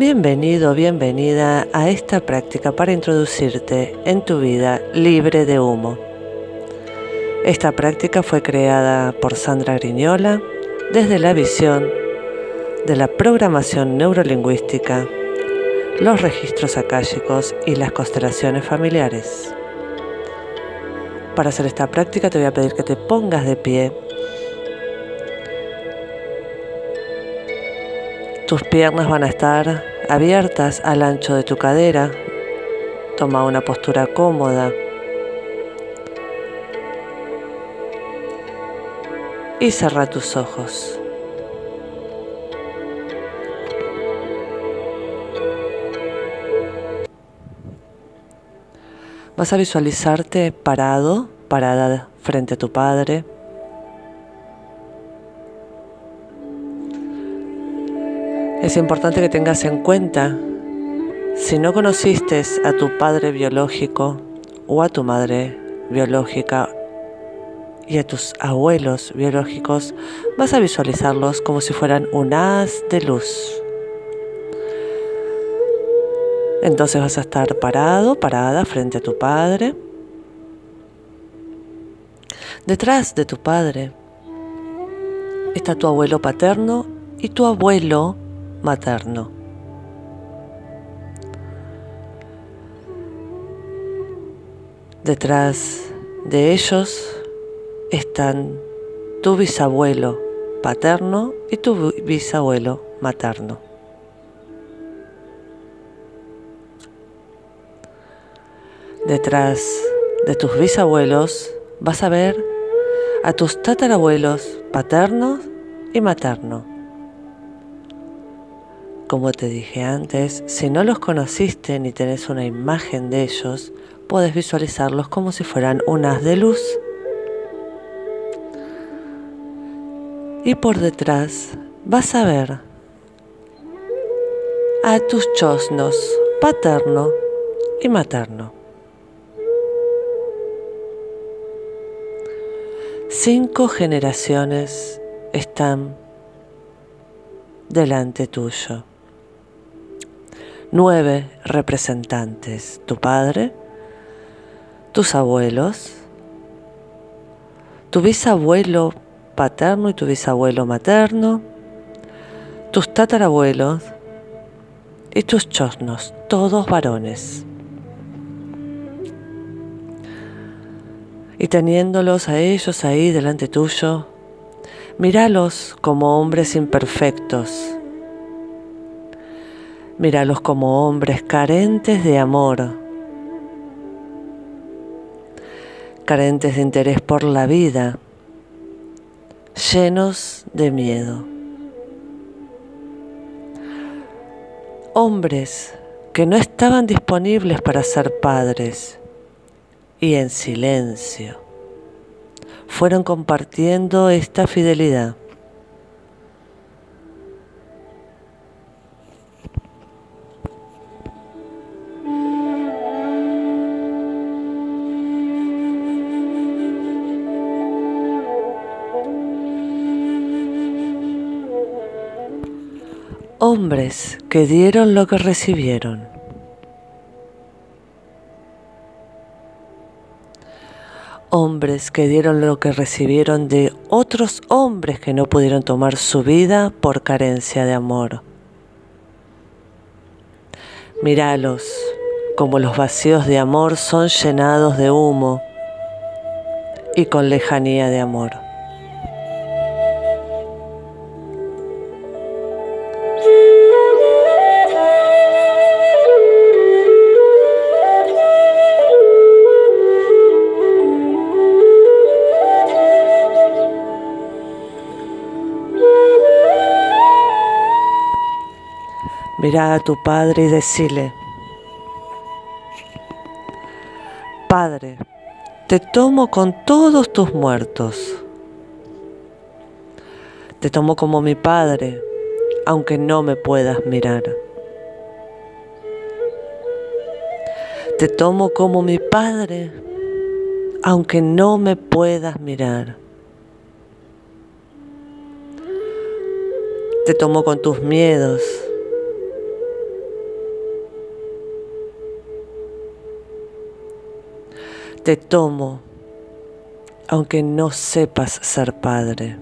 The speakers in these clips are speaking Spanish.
Bienvenido, bienvenida a esta práctica para introducirte en tu vida libre de humo. Esta práctica fue creada por Sandra Griñola desde la visión de la programación neurolingüística, los registros akáshicos y las constelaciones familiares. Para hacer esta práctica te voy a pedir que te pongas de pie Tus piernas van a estar abiertas al ancho de tu cadera. Toma una postura cómoda. Y cerra tus ojos. Vas a visualizarte parado, parada frente a tu padre. Es importante que tengas en cuenta, si no conociste a tu padre biológico o a tu madre biológica y a tus abuelos biológicos, vas a visualizarlos como si fueran un haz de luz. Entonces vas a estar parado, parada frente a tu padre. Detrás de tu padre está tu abuelo paterno y tu abuelo materno. Detrás de ellos están tu bisabuelo paterno y tu bisabuelo materno. Detrás de tus bisabuelos vas a ver a tus tatarabuelos paternos y maternos. Como te dije antes, si no los conociste ni tenés una imagen de ellos, puedes visualizarlos como si fueran un haz de luz. Y por detrás vas a ver a tus chosnos paterno y materno. Cinco generaciones están delante tuyo nueve representantes, tu padre, tus abuelos, tu bisabuelo paterno y tu bisabuelo materno, tus tatarabuelos y tus chosnos, todos varones. Y teniéndolos a ellos ahí delante tuyo, míralos como hombres imperfectos Míralos como hombres carentes de amor, carentes de interés por la vida, llenos de miedo. Hombres que no estaban disponibles para ser padres y en silencio fueron compartiendo esta fidelidad. Que dieron lo que recibieron. Hombres que dieron lo que recibieron de otros hombres que no pudieron tomar su vida por carencia de amor. Míralos, como los vacíos de amor son llenados de humo y con lejanía de amor. Mira a tu Padre y decile, Padre, te tomo con todos tus muertos. Te tomo como mi Padre, aunque no me puedas mirar. Te tomo como mi Padre, aunque no me puedas mirar. Te tomo con tus miedos Te tomo, aunque no sepas ser padre.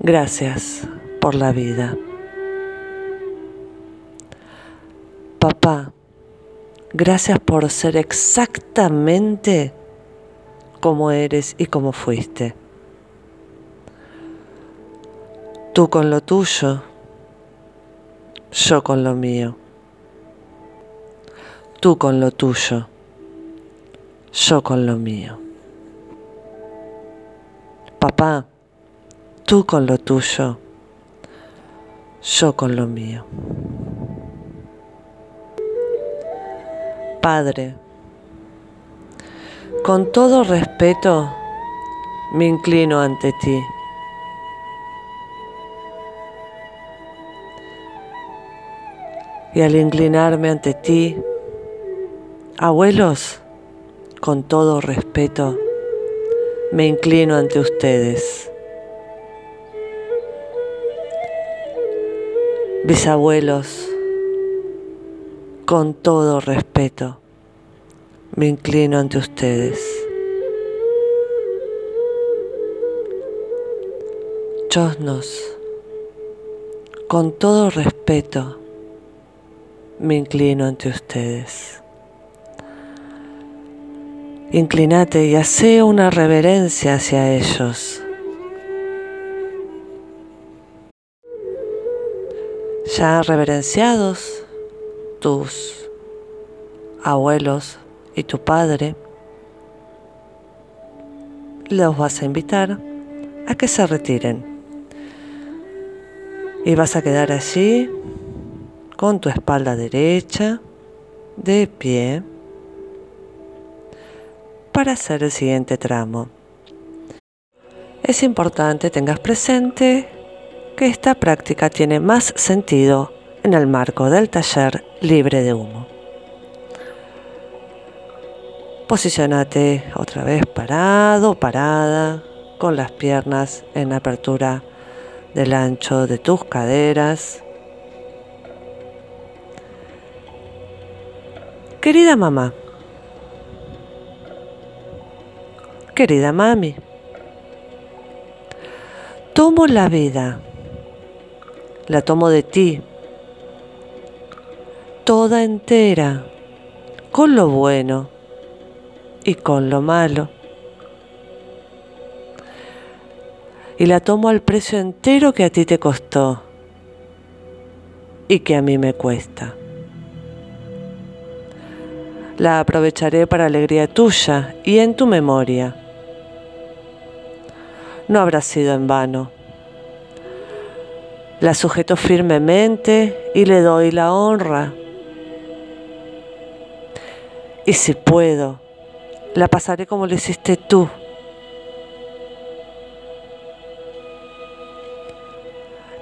Gracias por la vida. Papá, gracias por ser exactamente como eres y como fuiste. Tú con lo tuyo, yo con lo mío. Tú con lo tuyo, yo con lo mío. Papá, tú con lo tuyo, yo con lo mío. Padre, con todo respeto me inclino ante ti. Y al inclinarme ante ti, abuelos, con todo respeto, me inclino ante ustedes. Bisabuelos, con todo respeto, me inclino ante ustedes. Chosnos, con todo respeto, me inclino ante ustedes. Inclinate y hace una reverencia hacia ellos. Ya reverenciados, tus abuelos y tu padre, los vas a invitar a que se retiren. Y vas a quedar allí con tu espalda derecha, de pie, para hacer el siguiente tramo. Es importante tengas presente que esta práctica tiene más sentido en el marco del taller libre de humo. Posicionate otra vez parado, parada, con las piernas en apertura del ancho de tus caderas. Querida mamá, querida mami, tomo la vida, la tomo de ti, toda entera, con lo bueno y con lo malo. Y la tomo al precio entero que a ti te costó y que a mí me cuesta. La aprovecharé para alegría tuya y en tu memoria. No habrá sido en vano. La sujeto firmemente y le doy la honra. Y si puedo, la pasaré como lo hiciste tú.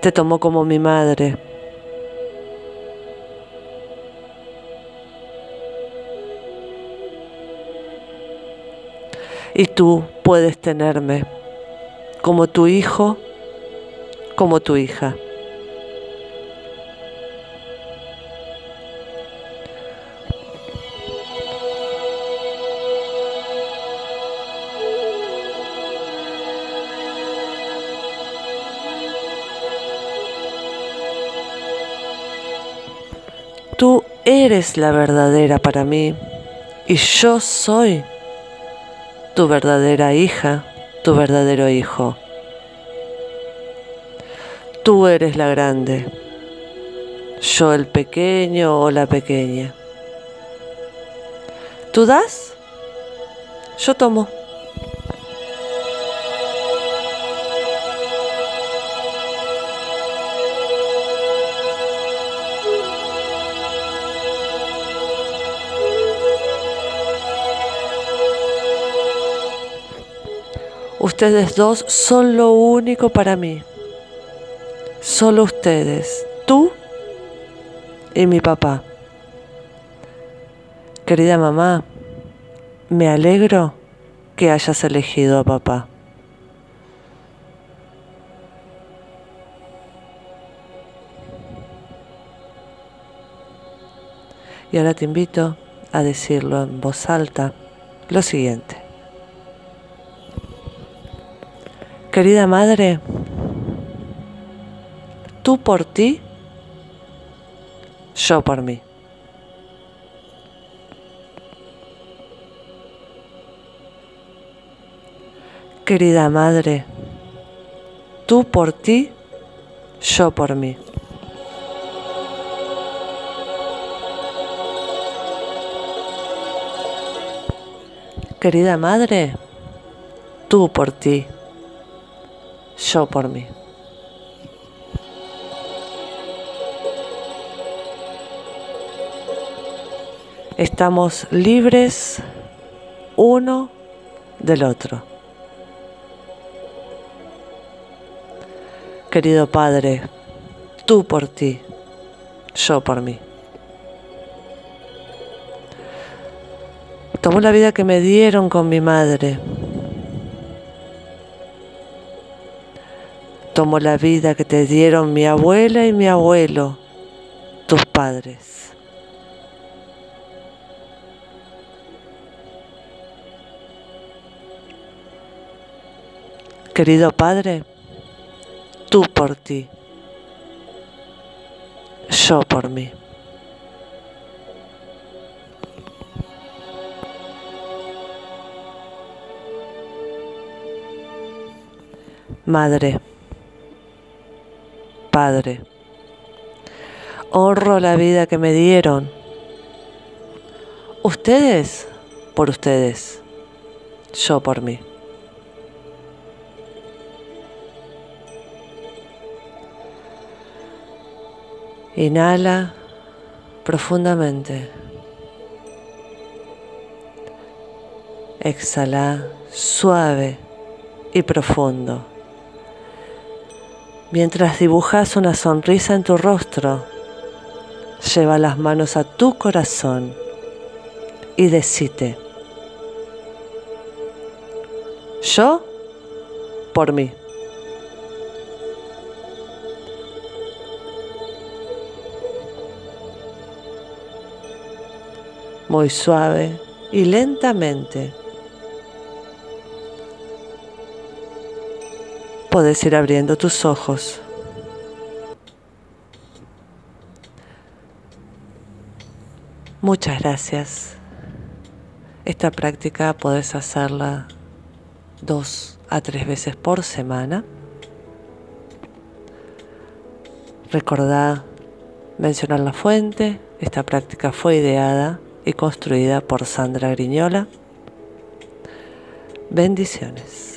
Te tomo como mi madre y tú puedes tenerme como tu hijo, como tu hija. Tú eres la verdadera para mí y yo soy tu verdadera hija, tu verdadero hijo. Tú eres la grande, yo el pequeño o la pequeña. ¿Tú das? Yo tomo. Ustedes dos son lo único para mí. Solo ustedes, tú y mi papá. Querida mamá, me alegro que hayas elegido a papá. Y ahora te invito a decirlo en voz alta lo siguiente. Querida madre, tú por ti, yo por mí. Querida madre, tú por ti, yo por mí. Querida madre, tú por ti, yo por mí. Estamos libres uno del otro. Querido Padre, tú por ti, yo por mí. Tomo la vida que me dieron con mi madre. Tomo la vida que te dieron mi abuela y mi abuelo, tus padres. Querido Padre, tú por ti, yo por mí. Madre, Padre, honro la vida que me dieron. Ustedes por ustedes, yo por mí. Inhala profundamente. Exhala suave y profundo. Mientras dibujas una sonrisa en tu rostro, lleva las manos a tu corazón y decite, yo por mí. muy suave y lentamente. Puedes ir abriendo tus ojos. Muchas gracias. Esta práctica puedes hacerla dos a tres veces por semana. Recordá mencionar la fuente. Esta práctica fue ideada y construida por Sandra Griñola. Bendiciones.